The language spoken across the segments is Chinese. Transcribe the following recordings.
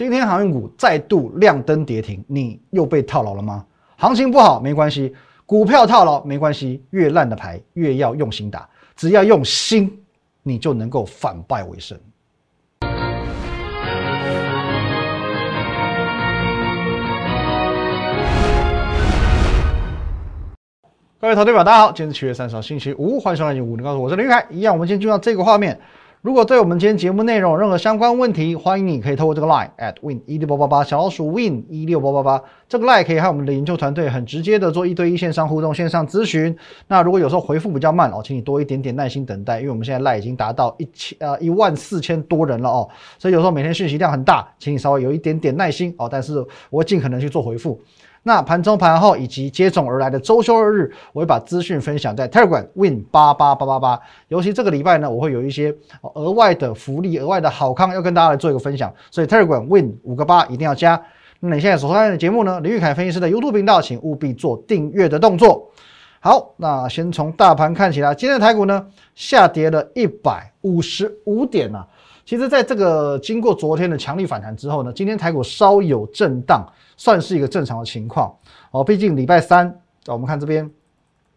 今天航运股再度亮灯跌停，你又被套牢了吗？行情不好没关系，股票套牢没关系，越烂的牌越要用心打，只要用心，你就能够反败为胜。各位投资者，大家好，今天是七月三十号，星期五，欢迎收看《五零告诉我是林玉凯。一样，我们先进入到这个画面。如果对我们今天节目内容有任何相关问题，欢迎你可以透过这个 line at win 一六八八八小老鼠 win 一六八八八这个 line 可以和我们的研究团队很直接的做一对一线上互动、线上咨询。那如果有时候回复比较慢哦，请你多一点点耐心等待，因为我们现在 line 已经达到一千呃一万四千多人了哦，所以有时候每天讯息量很大，请你稍微有一点点耐心哦。但是我尽可能去做回复。那盘中盘后以及接踵而来的周休二日，我会把资讯分享在 Telegram Win 八八八八八。尤其这个礼拜呢，我会有一些额外的福利、额外的好康要跟大家来做一个分享，所以 Telegram Win 五个八一定要加。那你现在所看的节目呢，林玉凯分析师的 YouTube 频道，请务必做订阅的动作。好，那先从大盘看起来，今天的台股呢下跌了一百五十五点啊。其实，在这个经过昨天的强力反弹之后呢，今天台股稍有震荡。算是一个正常的情况哦，毕竟礼拜三，我们看这边，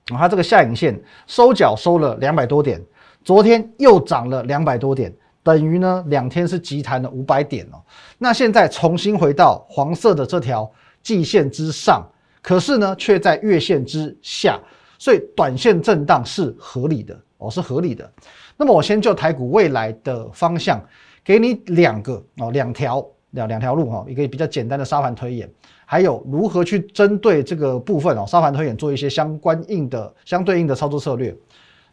它这个下影线收脚收了两百多点，昨天又涨了两百多点，等于呢两天是急弹了五百点哦。那现在重新回到黄色的这条季线之上，可是呢却在月线之下，所以短线震荡是合理的哦，是合理的。那么我先就台股未来的方向，给你两个哦，两条。两两条路哈，一个比较简单的沙盘推演，还有如何去针对这个部分哦，沙盘推演做一些相关应的相对应的操作策略。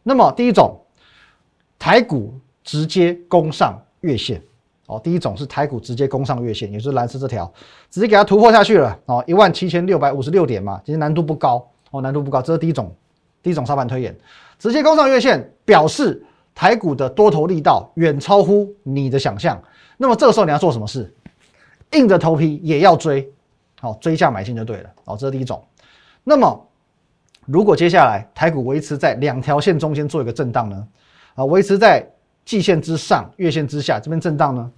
那么第一种，台股直接攻上月线哦，第一种是台股直接攻上月线，也就是蓝色这条，直接给它突破下去了哦，一万七千六百五十六点嘛，其实难度不高哦，难度不高，这是第一种第一种沙盘推演，直接攻上月线，表示台股的多头力道远超乎你的想象。那么这个时候你要做什么事？硬着头皮也要追，好追价买进就对了，好，这是第一种。那么，如果接下来台股维持在两条线中间做一个震荡呢？啊，维持在季线之上、月线之下这边震荡呢？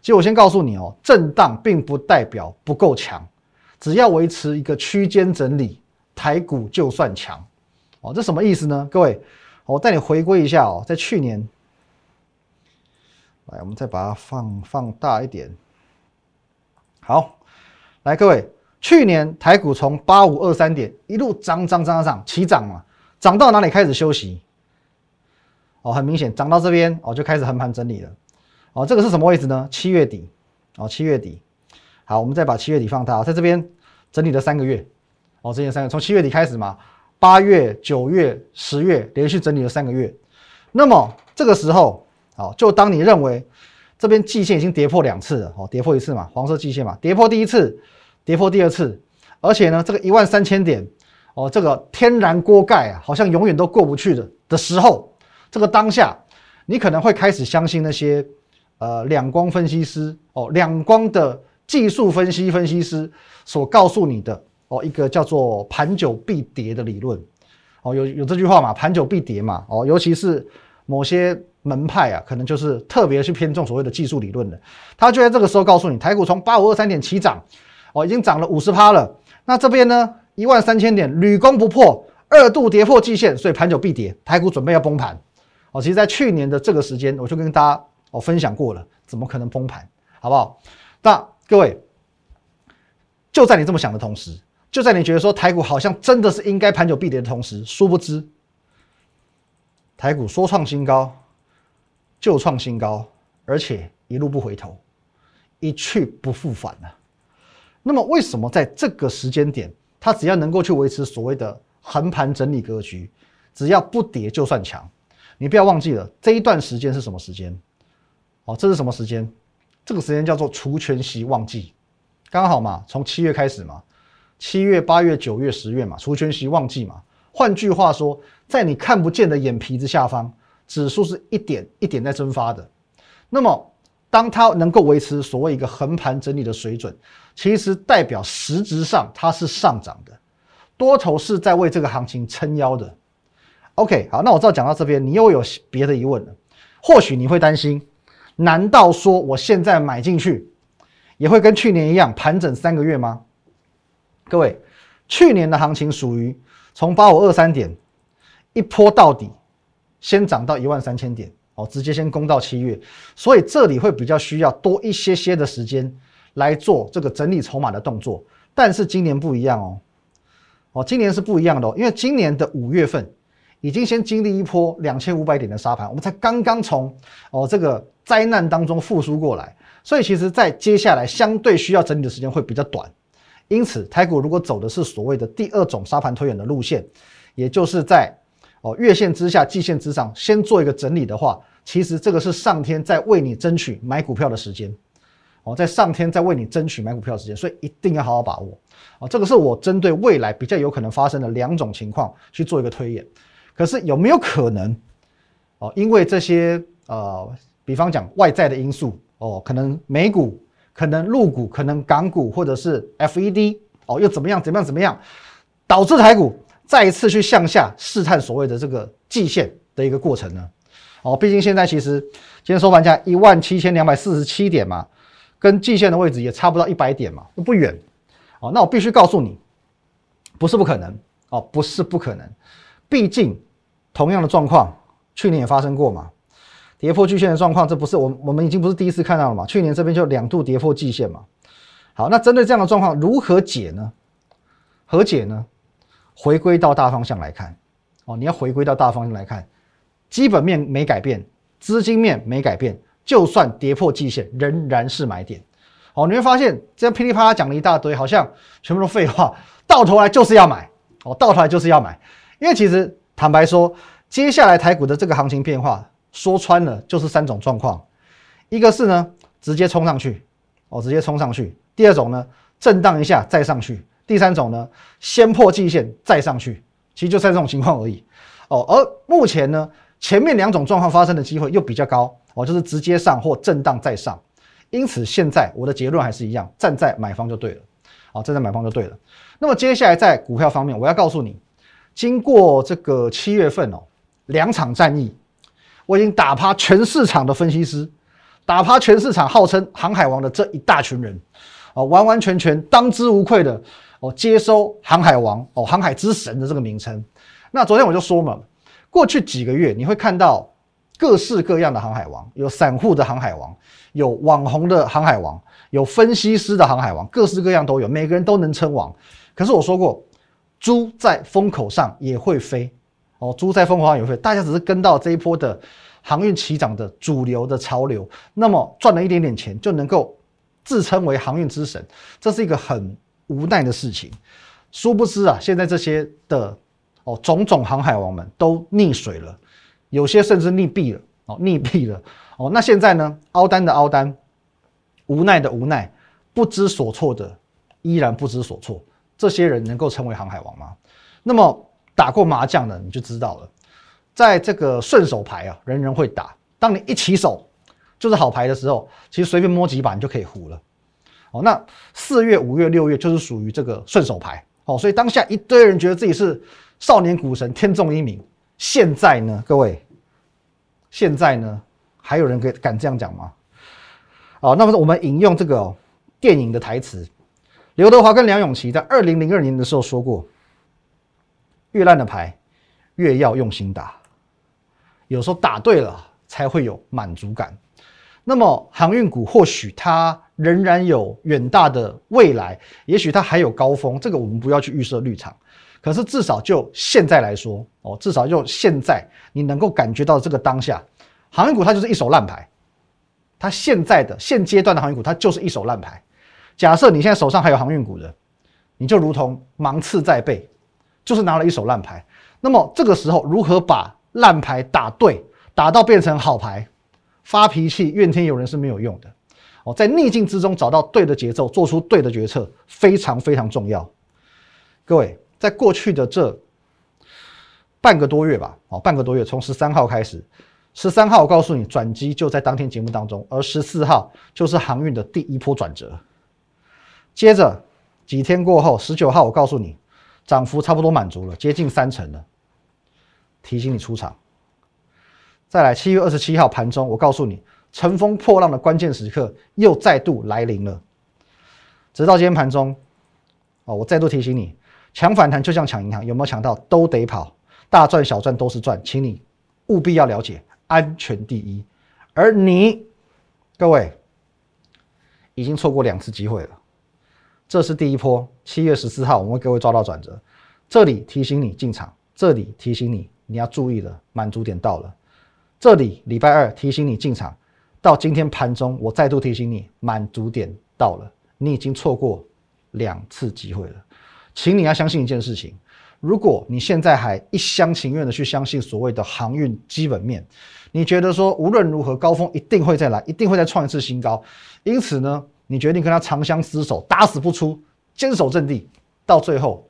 其实我先告诉你哦，震荡并不代表不够强，只要维持一个区间整理，台股就算强。哦，这什么意思呢？各位，我带你回归一下哦，在去年，来，我们再把它放放大一点。好，来各位，去年台股从八五二三点一路涨涨涨涨涨起涨嘛，涨到哪里开始休息？哦，很明显涨到这边哦就开始横盘整理了。哦，这个是什么位置呢？七月底哦，七月底。好，我们再把七月底放大，在这边整理了三个月。哦，整理三个，从七月底开始嘛，八月、九月、十月连续整理了三个月。那么这个时候，好，就当你认为。这边季线已经跌破两次了，哦，跌破一次嘛，黄色季线嘛，跌破第一次，跌破第二次，而且呢，这个一万三千点，哦，这个天然锅盖啊，好像永远都过不去的的时候，这个当下，你可能会开始相信那些呃两光分析师哦，两光的技术分析分析师所告诉你的哦，一个叫做盘久必跌的理论，哦，有有这句话嘛，盘久必跌嘛，哦，尤其是某些。门派啊，可能就是特别去偏重所谓的技术理论的，他就在这个时候告诉你，台股从八五二三点起涨，哦，已经涨了五十趴了。那这边呢，一万三千点屡攻不破，二度跌破季线，所以盘久必跌，台股准备要崩盘。哦，其实，在去年的这个时间，我就跟大家哦分享过了，怎么可能崩盘，好不好？那各位，就在你这么想的同时，就在你觉得说台股好像真的是应该盘久必跌的同时，殊不知，台股说创新高。就创新高，而且一路不回头，一去不复返了。那么，为什么在这个时间点，它只要能够去维持所谓的横盘整理格局，只要不跌就算强？你不要忘记了这一段时间是什么时间？哦，这是什么时间？这个时间叫做除权息旺季，刚好嘛，从七月开始嘛，七月、八月、九月、十月嘛，除权息旺季嘛。换句话说，在你看不见的眼皮子下方。指数是一点一点在蒸发的，那么当它能够维持所谓一个横盘整理的水准，其实代表实质上它是上涨的，多头是在为这个行情撑腰的。OK，好，那我知道讲到这边，你又有别的疑问了，或许你会担心，难道说我现在买进去，也会跟去年一样盘整三个月吗？各位，去年的行情属于从八五二三点一波到底，先涨到一万三千点，哦，直接先攻到七月，所以这里会比较需要多一些些的时间来做这个整理筹码的动作。但是今年不一样哦，哦，今年是不一样的哦，因为今年的五月份已经先经历一波两千五百点的沙盘，我们才刚刚从哦这个灾难当中复苏过来，所以其实在接下来相对需要整理的时间会比较短。因此，台股如果走的是所谓的第二种沙盘推演的路线，也就是在哦月线之下、季线之上先做一个整理的话，其实这个是上天在为你争取买股票的时间，哦，在上天在为你争取买股票的时间，所以一定要好好把握。哦，这个是我针对未来比较有可能发生的两种情况去做一个推演。可是有没有可能哦？因为这些呃，比方讲外在的因素哦，可能美股。可能陆股、可能港股或者是 FED 哦，又怎么样？怎么样？怎么样？导致台股再一次去向下试探所谓的这个季线的一个过程呢？哦，毕竟现在其实今天收盘价一万七千两百四十七点嘛，跟季线的位置也差不到一百点嘛，不远。哦，那我必须告诉你，不是不可能哦，不是不可能。毕竟同样的状况去年也发生过嘛。跌破季线的状况，这不是我我们已经不是第一次看到了嘛？去年这边就两度跌破季线嘛。好，那针对这样的状况如何解呢？何解呢？回归到大方向来看，哦，你要回归到大方向来看，基本面没改变，资金面没改变，就算跌破季线，仍然是买点。哦，你会发现这样噼里啪啦讲了一大堆，好像全部都废话，到头来就是要买。哦，到头来就是要买，因为其实坦白说，接下来台股的这个行情变化。说穿了就是三种状况，一个是呢直接冲上去，哦直接冲上去；第二种呢震荡一下再上去；第三种呢先破季线再上去。其实就三种情况而已，哦。而目前呢前面两种状况发生的机会又比较高，哦就是直接上或震荡再上。因此现在我的结论还是一样，站在买方就对了，哦站在买方就对了。那么接下来在股票方面，我要告诉你，经过这个七月份哦两场战役。我已经打趴全市场的分析师，打趴全市场号称航海王的这一大群人，哦，完完全全当之无愧的哦，接收航海王哦，航海之神的这个名称。那昨天我就说嘛，过去几个月你会看到各式各样的航海王，有散户的航海王，有网红的航海王，有分析师的航海王，各式各样都有，每个人都能称王。可是我说过，猪在风口上也会飞。哦，猪在风口上也会飞，大家只是跟到这一波的航运起涨的主流的潮流，那么赚了一点点钱就能够自称为航运之神，这是一个很无奈的事情。殊不知啊，现在这些的哦种种航海王们都溺水了，有些甚至溺毙了哦，溺毙了哦。那现在呢，凹单的凹单，无奈的无奈，不知所措的依然不知所措。这些人能够成为航海王吗？那么？打过麻将的你就知道了，在这个顺手牌啊，人人会打。当你一起手就是好牌的时候，其实随便摸几把你就可以胡了。哦，那四月、五月、六月就是属于这个顺手牌。哦，所以当下一堆人觉得自己是少年股神，天纵英明。现在呢，各位，现在呢，还有人敢敢这样讲吗？哦，那么我们引用这个电影的台词，刘德华跟梁咏琪在二零零二年的时候说过。越烂的牌，越要用心打。有时候打对了，才会有满足感。那么航运股或许它仍然有远大的未来，也许它还有高峰。这个我们不要去预设绿场。可是至少就现在来说，哦，至少就现在你能够感觉到这个当下，航运股它就是一手烂牌。它现在的现阶段的航运股，它就是一手烂牌。假设你现在手上还有航运股的，你就如同芒刺在背。就是拿了一手烂牌，那么这个时候如何把烂牌打对，打到变成好牌？发脾气、怨天尤人是没有用的哦。在逆境之中找到对的节奏，做出对的决策，非常非常重要。各位，在过去的这半个多月吧，哦，半个多月，从十三号开始，十三号我告诉你转机就在当天节目当中，而十四号就是航运的第一波转折。接着几天过后，十九号我告诉你。涨幅差不多满足了，接近三成了。提醒你出场。再来，七月二十七号盘中，我告诉你，乘风破浪的关键时刻又再度来临了。直到今天盘中，哦，我再度提醒你，抢反弹就像抢银行，有没有抢到都得跑，大赚小赚都是赚，请你务必要了解，安全第一。而你，各位已经错过两次机会了，这是第一波，七月十四号我们为各位抓到转折，这里提醒你进场，这里提醒你你要注意了，满足点到了，这里礼拜二提醒你进场，到今天盘中我再度提醒你满足点到了，你已经错过两次机会了，请你要相信一件事情。如果你现在还一厢情愿的去相信所谓的航运基本面，你觉得说无论如何高峰一定会再来，一定会再创一次新高，因此呢，你决定跟他长相厮守，打死不出，坚守阵地，到最后，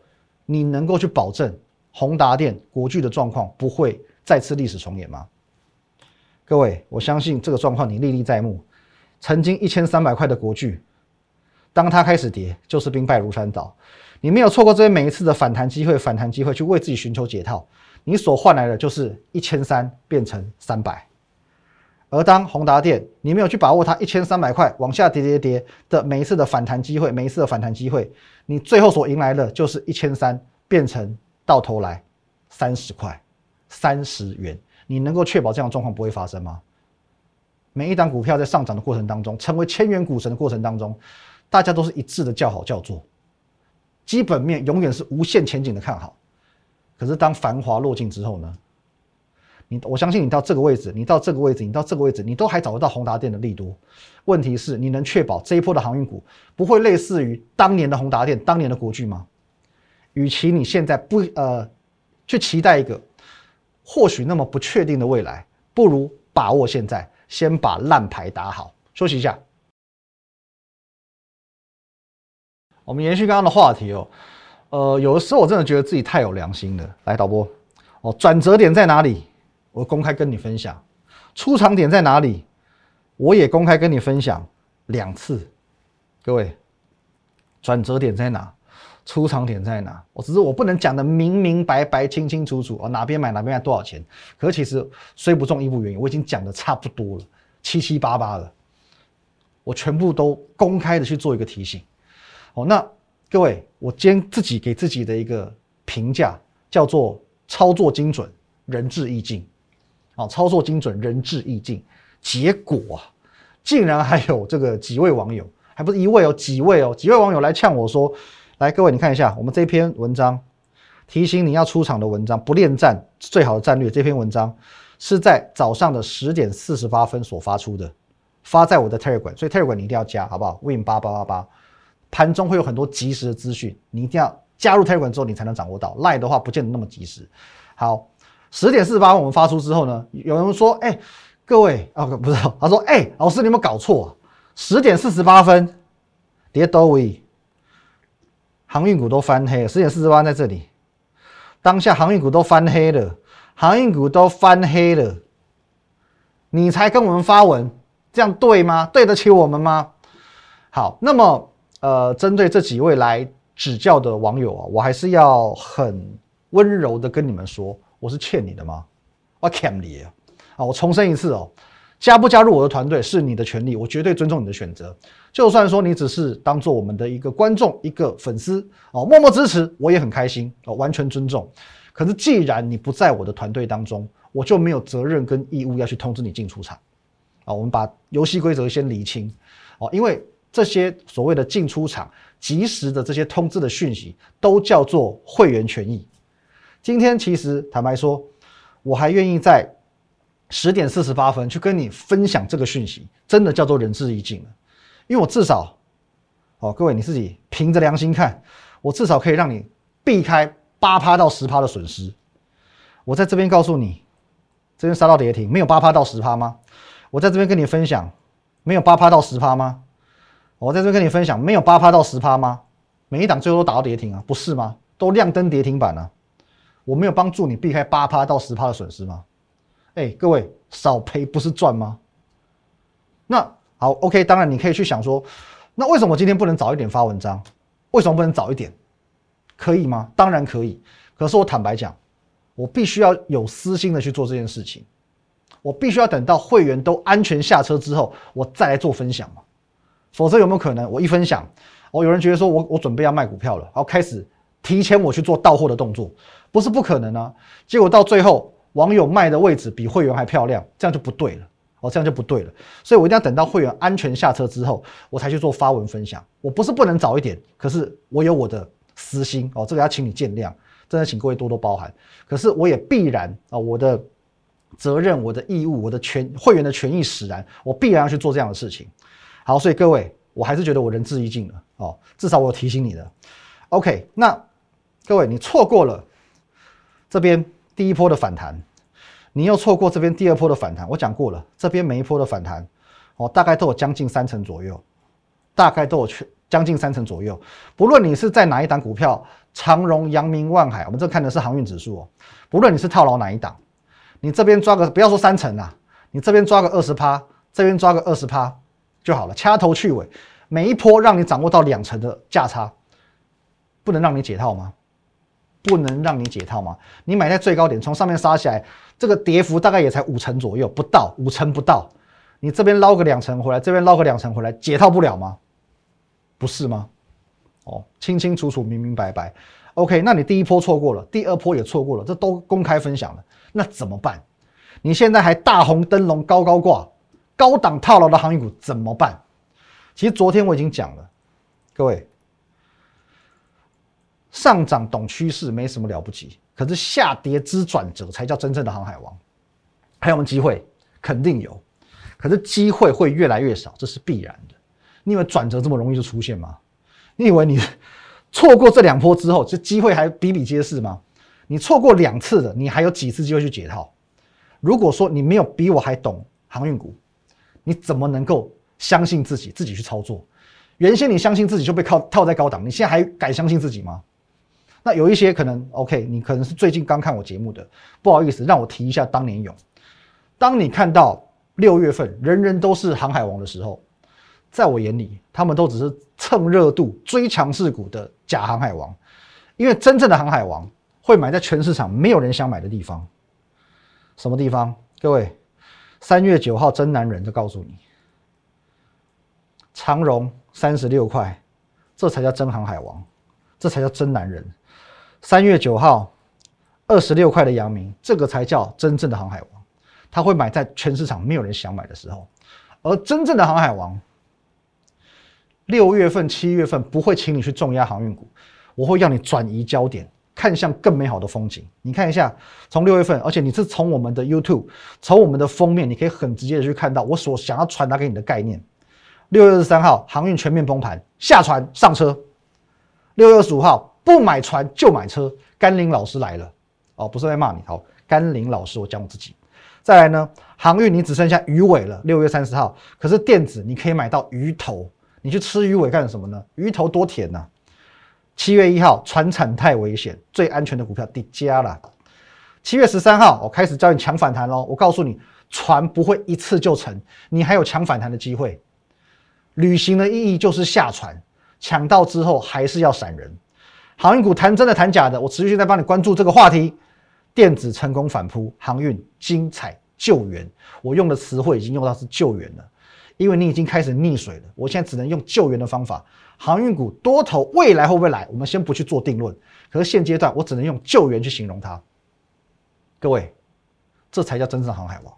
你能够去保证宏达电、国巨的状况不会再次历史重演吗？各位，我相信这个状况你历历在目，曾经一千三百块的国巨，当它开始跌，就是兵败如山倒。你没有错过这些每一次的反弹机会，反弹机会去为自己寻求解套，你所换来的就是一千三变成三百。而当宏达电，你没有去把握它一千三百块往下跌跌跌的每一次的反弹机会，每一次的反弹机会，你最后所迎来的就是一千三变成到头来三十块、三十元。你能够确保这样的状况不会发生吗？每一档股票在上涨的过程当中，成为千元股神的过程当中，大家都是一致的叫好叫座。基本面永远是无限前景的看好，可是当繁华落尽之后呢？你我相信你到这个位置，你到这个位置，你到这个位置，你都还找得到宏达电的利多。问题是，你能确保这一波的航运股不会类似于当年的宏达电、当年的国巨吗？与其你现在不呃去期待一个或许那么不确定的未来，不如把握现在，先把烂牌打好。休息一下。我们延续刚刚的话题哦，呃，有的时候我真的觉得自己太有良心了。来，导播，哦，转折点在哪里？我公开跟你分享。出场点在哪里？我也公开跟你分享两次。各位，转折点在哪？出场点在哪？我只是我不能讲的明明白白、清清楚楚哦，哪边买哪边卖多少钱。可是其实虽不中，亦不远，我已经讲的差不多了，七七八八了。我全部都公开的去做一个提醒。哦，那各位，我今天自己给自己的一个评价叫做操作精准，仁至义尽。哦，操作精准，仁至义尽。结果，竟然还有这个几位网友，还不是一位哦，几位哦，几位网友来呛我说：“来，各位你看一下我们这篇文章，提醒你要出场的文章，不恋战最好的战略。这篇文章是在早上的十点四十八分所发出的，发在我的 Telegram，所以 Telegram 你一定要加，好不好？Win 八八八八。”盘中会有很多及时的资讯，你一定要加入 Telegram 之后，你才能掌握到。Line 的话，不见得那么及时。好，十点四十八分我们发出之后呢，有人说：“哎，各位啊，不是，他说：哎，老师，你有没有搞错？十点四十八分，跌多位，航运股都翻黑了。十点四十八在这里，当下航运股都翻黑了，航运股都翻黑了，你才跟我们发文，这样对吗？对得起我们吗？好，那么。呃，针对这几位来指教的网友啊，我还是要很温柔的跟你们说，我是欠你的吗？我欠你啊！啊，我重申一次哦，加不加入我的团队是你的权利，我绝对尊重你的选择。就算说你只是当做我们的一个观众、一个粉丝哦，默默支持，我也很开心哦，完全尊重。可是既然你不在我的团队当中，我就没有责任跟义务要去通知你进出场啊。我们把游戏规则先理清哦，因为。这些所谓的进出场及时的这些通知的讯息，都叫做会员权益。今天其实坦白说，我还愿意在十点四十八分去跟你分享这个讯息，真的叫做仁至义尽了。因为我至少，哦，各位你自己凭着良心看，我至少可以让你避开八趴到十趴的损失。我在这边告诉你，这边杀到跌停，没有八趴到十趴吗？我在这边跟你分享，没有八趴到十趴吗？我在这边跟你分享，没有八趴到十趴吗？每一档最后都打到跌停啊，不是吗？都亮灯跌停板了，我没有帮助你避开八趴到十趴的损失吗？哎，各位少赔不是赚吗？那好，OK，当然你可以去想说，那为什么我今天不能早一点发文章？为什么不能早一点？可以吗？当然可以。可是我坦白讲，我必须要有私心的去做这件事情，我必须要等到会员都安全下车之后，我再来做分享嘛。否则有没有可能我一分享，哦，有人觉得说我我准备要卖股票了，然后开始提前我去做到货的动作，不是不可能啊。结果到最后，网友卖的位置比会员还漂亮，这样就不对了。哦，这样就不对了。所以我一定要等到会员安全下车之后，我才去做发文分享。我不是不能早一点，可是我有我的私心哦，这个要请你见谅，真的请各位多多包涵。可是我也必然啊，我的责任、我的义务、我的权会员的权益使然，我必然要去做这样的事情。好，所以各位，我还是觉得我仁至义尽了哦，至少我提醒你的。OK，那各位，你错过了这边第一波的反弹，你又错过这边第二波的反弹。我讲过了，这边每一波的反弹，哦，大概都有将近三成左右，大概都有去将近三成左右。不论你是在哪一档股票，长荣、阳明、万海，我们这看的是航运指数哦。不论你是套牢哪一档，你这边抓个不要说三成啊，你这边抓个二十趴，这边抓个二十趴。就好了，掐头去尾，每一波让你掌握到两成的价差，不能让你解套吗？不能让你解套吗？你买在最高点，从上面杀起来，这个跌幅大概也才五成左右，不到五成不到，你这边捞个两成回来，这边捞个两成回来，解套不了吗？不是吗？哦，清清楚楚，明明白白。OK，那你第一波错过了，第二波也错过了，这都公开分享了，那怎么办？你现在还大红灯笼高高挂。高档套牢的航运股怎么办？其实昨天我已经讲了，各位，上涨懂趋势没什么了不起，可是下跌之转折才叫真正的航海王。还有没有机会？肯定有，可是机会会越来越少，这是必然的。你以为转折这么容易就出现吗？你以为你错过这两波之后，这机会还比比皆是吗？你错过两次的，你还有几次机会去解套？如果说你没有比我还懂航运股，你怎么能够相信自己，自己去操作？原先你相信自己就被靠套在高档，你现在还敢相信自己吗？那有一些可能，OK，你可能是最近刚看我节目的，不好意思，让我提一下当年勇。当你看到六月份人人都是航海王的时候，在我眼里，他们都只是蹭热度、追强势股的假航海王，因为真正的航海王会买在全市场没有人想买的地方。什么地方？各位？三月九号，真男人就告诉你，长荣三十六块，这才叫真航海王，这才叫真男人。三月九号，二十六块的阳明，这个才叫真正的航海王，他会买在全市场没有人想买的时候。而真正的航海王，六月份、七月份不会请你去重压航运股，我会让你转移焦点。看向更美好的风景。你看一下，从六月份，而且你是从我们的 YouTube，从我们的封面，你可以很直接的去看到我所想要传达给你的概念。六月二十三号，航运全面崩盘，下船上车。六月二十五号，不买船就买车。甘霖老师来了，哦，不是在骂你，好，甘霖老师，我讲我自己。再来呢，航运你只剩下鱼尾了。六月三十号，可是电子你可以买到鱼头，你去吃鱼尾干什么呢？鱼头多甜呐！七月一号，船产太危险，最安全的股票跌加了。七月十三号，我开始教你抢反弹喽。我告诉你，船不会一次就成，你还有抢反弹的机会。旅行的意义就是下船，抢到之后还是要闪人。航运股谈真的谈假的，我持续在帮你关注这个话题。电子成功反扑，航运精彩救援，我用的词汇已经用到是救援了，因为你已经开始溺水了。我现在只能用救援的方法。航运股多头未来会不会来？我们先不去做定论。可是现阶段我只能用救援去形容它。各位，这才叫真正的航海王。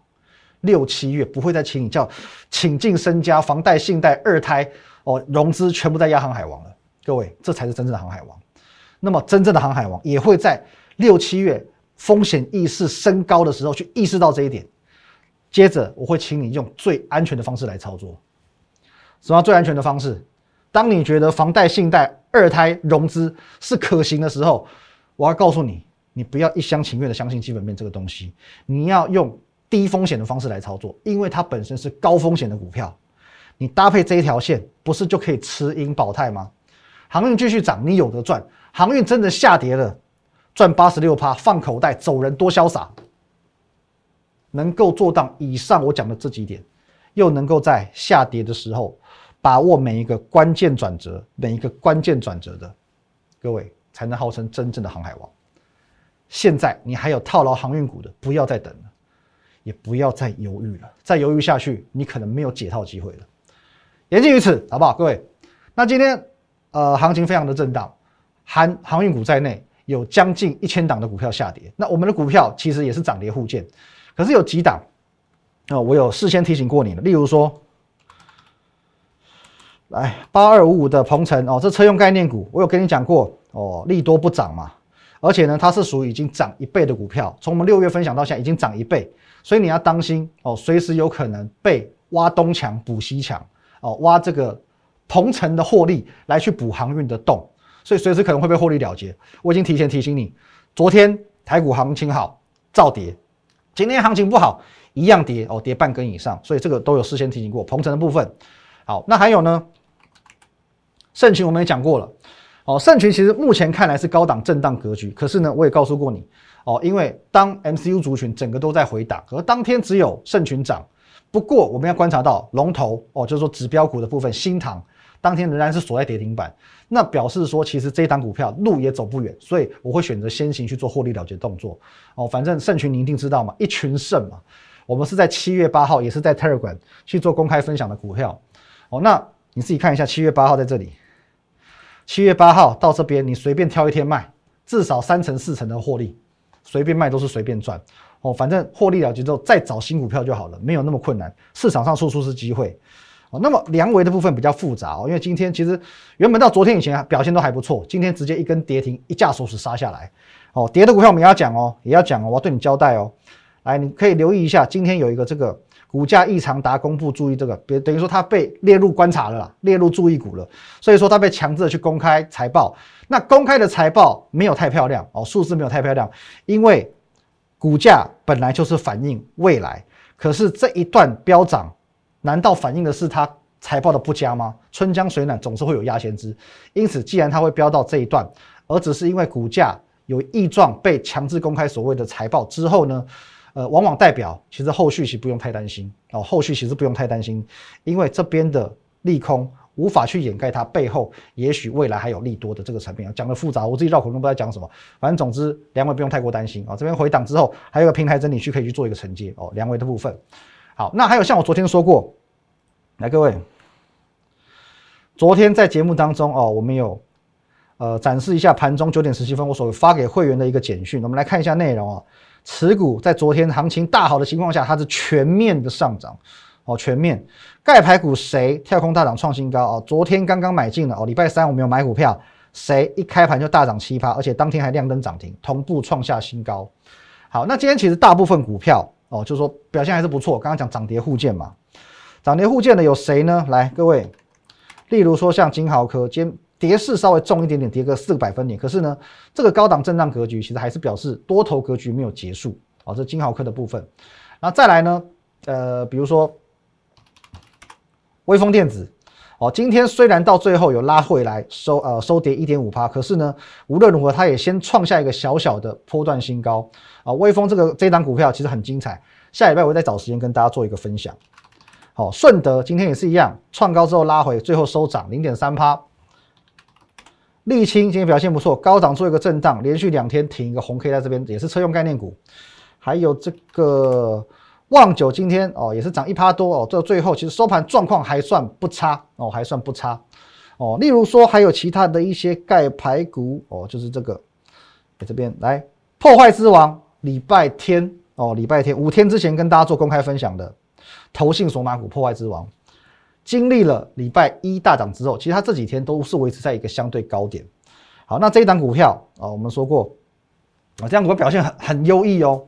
六七月不会再请你叫请进身家、房贷、信贷、二胎哦，融资全部在压航海王了。各位，这才是真正的航海王。那么真正的航海王也会在六七月风险意识升高的时候去意识到这一点。接着我会请你用最安全的方式来操作。什么最安全的方式？当你觉得房贷、信贷、二胎融资是可行的时候，我要告诉你，你不要一厢情愿的相信基本面这个东西，你要用低风险的方式来操作，因为它本身是高风险的股票。你搭配这一条线，不是就可以持盈保泰吗？航运继续涨，你有得赚；航运真的下跌了，赚八十六趴，放口袋走人，多潇洒！能够做到以上我讲的这几点，又能够在下跌的时候。把握每一个关键转折，每一个关键转折的各位，才能号称真正的航海王。现在你还有套牢航运股的，不要再等了，也不要再犹豫了。再犹豫下去，你可能没有解套机会了。言尽于此，好不好？各位，那今天呃行情非常的震荡，含航运股在内，有将近一千档的股票下跌。那我们的股票其实也是涨跌互见，可是有几档啊，我有事先提醒过你了，例如说。来八二五五的鹏程哦，这车用概念股，我有跟你讲过哦，利多不涨嘛，而且呢，它是属于已经涨一倍的股票，从我们六月分享到现在已经涨一倍，所以你要当心哦，随时有可能被挖东墙补西墙哦，挖这个鹏程的获利来去补航运的洞，所以随时可能会被获利了结。我已经提前提醒你，昨天台股行情好，照跌，今天行情不好，一样跌哦，跌半根以上，所以这个都有事先提醒过。鹏程的部分，好，那还有呢？盛群我们也讲过了，哦，盛群其实目前看来是高档震荡格局，可是呢，我也告诉过你，哦，因为当 MCU 族群整个都在回档，而当天只有盛群涨，不过我们要观察到龙头哦，就是说指标股的部分，新塘当天仍然是锁在跌停板，那表示说其实这一档股票路也走不远，所以我会选择先行去做获利了结动作，哦，反正盛群你一定知道嘛，一群盛嘛，我们是在七月八号也是在 Telegram 去做公开分享的股票，哦，那你自己看一下七月八号在这里。七月八号到这边，你随便挑一天卖，至少三成四成的获利，随便卖都是随便赚哦。反正获利了结之后，再找新股票就好了，没有那么困难。市场上处处是机会哦。那么梁维的部分比较复杂哦，因为今天其实原本到昨天以前表现都还不错，今天直接一根跌停，一架手指杀下来哦。跌的股票我们也要讲哦，也要讲哦，我要对你交代哦。来，你可以留意一下，今天有一个这个。股价异常达公布，注意这个，别等于说它被列入观察了，列入注意股了，所以说它被强制的去公开财报。那公开的财报没有太漂亮哦，数字没有太漂亮，因为股价本来就是反映未来，可是这一段飙涨，难道反映的是它财报的不佳吗？春江水暖总是会有压先知，因此既然它会飙到这一段，而只是因为股价有异状被强制公开所谓的财报之后呢？呃，往往代表其实后续其实不用太担心哦，后续其实不用太担心，因为这边的利空无法去掩盖它背后也许未来还有利多的这个层面。讲的复杂，我自己绕口令不知道讲什么，反正总之两位不用太过担心啊。这边回档之后还有个平台整理区可以去做一个承接哦，两位的部分。好，那还有像我昨天说过，来各位，昨天在节目当中哦，我们有呃展示一下盘中九点十七分我所发给会员的一个简讯，我们来看一下内容啊。持股在昨天行情大好的情况下，它是全面的上涨，哦，全面。盖牌股谁跳空大涨创新高哦？昨天刚刚买进了哦，礼拜三我们有买股票，谁一开盘就大涨七趴，而且当天还亮灯涨停，同步创下新高。好，那今天其实大部分股票哦，就是说表现还是不错。刚刚讲涨跌互见嘛，涨跌互见的有谁呢？来，各位，例如说像金豪科，今。跌势稍微重一点点，跌个四个百分点。可是呢，这个高档震荡格局其实还是表示多头格局没有结束哦。这金豪科的部分，然后再来呢，呃，比如说微风电子哦，今天虽然到最后有拉回来收呃收跌一点五趴，可是呢，无论如何它也先创下一个小小的波段新高啊。微风这个这档股票其实很精彩，下礼拜我会再找时间跟大家做一个分享。好，顺德今天也是一样，创高之后拉回，最后收涨零点三趴。沥青今天表现不错，高涨做一个震荡，连续两天停一个红 K 在这边，也是车用概念股。还有这个旺九今天哦也是涨一趴多哦，到最后其实收盘状况还算不差哦，还算不差哦。例如说还有其他的一些钙牌股哦，就是这个在这边来破坏之王，礼拜天哦，礼拜天五天之前跟大家做公开分享的投信索马股破坏之王。经历了礼拜一大涨之后，其实它这几天都是维持在一个相对高点。好，那这一档股票啊，我们说过啊，这样股票表现很很优异哦。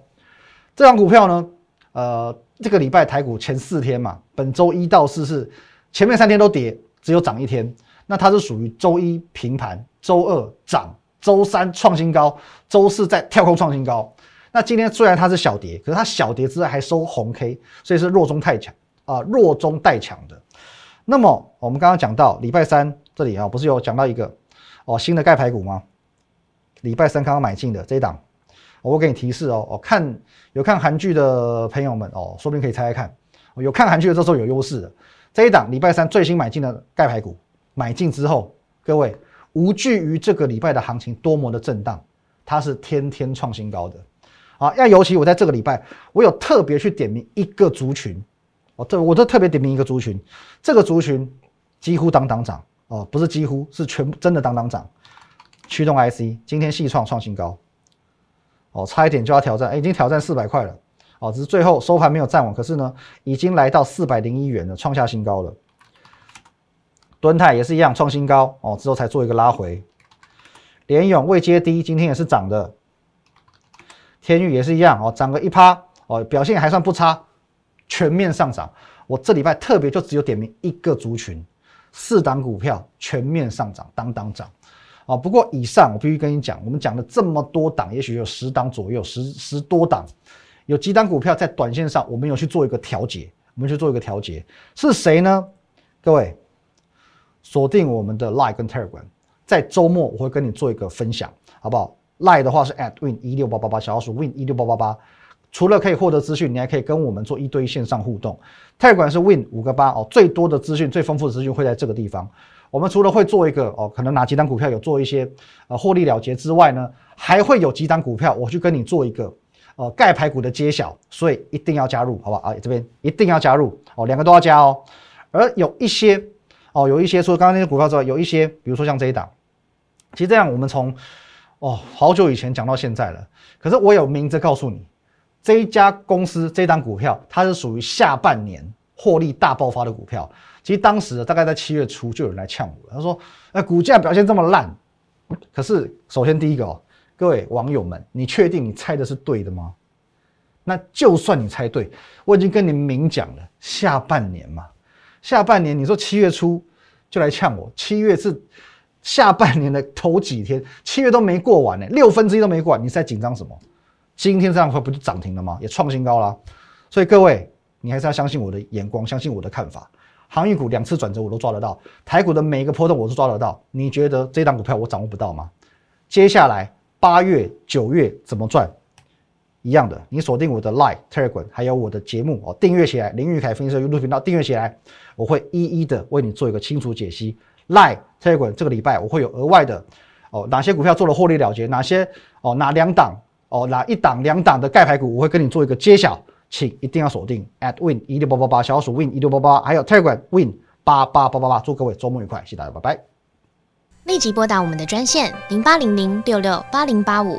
这张股票呢，呃，这个礼拜台股前四天嘛，本周一到四是前面三天都跌，只有涨一天。那它是属于周一平盘，周二涨，周三创新高，周四再跳空创新高。那今天虽然它是小跌，可是它小跌之外还收红 K，所以是弱中太强啊，弱中带强的。那么我们刚刚讲到礼拜三这里啊，不是有讲到一个哦新的钙牌股吗？礼拜三刚刚买进的这一档，我给你提示哦，哦看有看韩剧的朋友们哦，说不定可以猜猜看，有看韩剧的这时候有优势的这一档礼拜三最新买进的钙牌股，买进之后，各位无惧于这个礼拜的行情多么的震荡，它是天天创新高的啊！要尤其我在这个礼拜，我有特别去点名一个族群。哦，这我都特别点名一个族群，这个族群几乎当当涨哦，不是几乎是全真的当当涨。驱动 IC 今天细创创新高，哦，差一点就要挑战，哎，已经挑战四百块了，哦，只是最后收盘没有站稳，可是呢，已经来到四百零一元了，创下新高了。敦泰也是一样创新高，哦，之后才做一个拉回。联勇未接低，今天也是涨的。天域也是一样，哦，涨个一趴，哦，表现还算不差，全面上涨。我这礼拜特别就只有点名一个族群，四档股票全面上涨，当当涨。啊，不过以上我必须跟你讲，我们讲了这么多档，也许有十档左右，十十多档，有几档股票在短线上，我们有去做一个调节，我们去做一个调节，是谁呢？各位，锁定我们的 Line 跟 Telegram，在周末我会跟你做一个分享，好不好？Line 的话是 at win 一六八八八，小老鼠 win 一六八八八，除了可以获得资讯，你还可以跟我们做一堆线上互动。Telegram 是 win 五个八哦，最多的资讯、最丰富的资讯会在这个地方。我们除了会做一个哦，可能哪几单股票有做一些呃获利了结之外呢，还会有几单股票我去跟你做一个呃盖牌股的揭晓，所以一定要加入，好不好啊？这边一定要加入哦，两个都要加哦。而有一些哦，有一些除了刚刚那些股票之外，有一些比如说像这一档，其实这样我们从哦好久以前讲到现在了，可是我有明着告诉你，这一家公司这档股票它是属于下半年获利大爆发的股票。其实当时大概在七月初就有人来呛我，他说：“那，股价表现这么烂。”可是首先第一个哦，各位网友们，你确定你猜的是对的吗？那就算你猜对，我已经跟你明讲了，下半年嘛，下半年你说七月初就来呛我，七月是下半年的头几天，七月都没过完呢，六分之一都没过完，你在紧张什么？今天这样会不就涨停了吗？也创新高了。所以各位，你还是要相信我的眼光，相信我的看法。航运股两次转折我都抓得到，台股的每一个波动我都抓得到。你觉得这档股票我掌握不到吗？接下来八月、九月怎么赚？一样的，你锁定我的 Line、Telegram，还有我的节目哦，订阅起来。林玉凯分析师 YouTube 频道订阅起来，我会一一的为你做一个清楚解析。Line、Telegram 这个礼拜我会有额外的哦，哪些股票做了获利了结，哪些哦哪两档哦哪一档两档的盖牌股，我会跟你做一个揭晓。请一定要锁定 at win 一六八八八小鼠 win 一六八八，还有 Telegram win 八八八八八。祝各位周末愉快，谢谢大家，拜拜。立即拨打我们的专线零八零零六六八零八五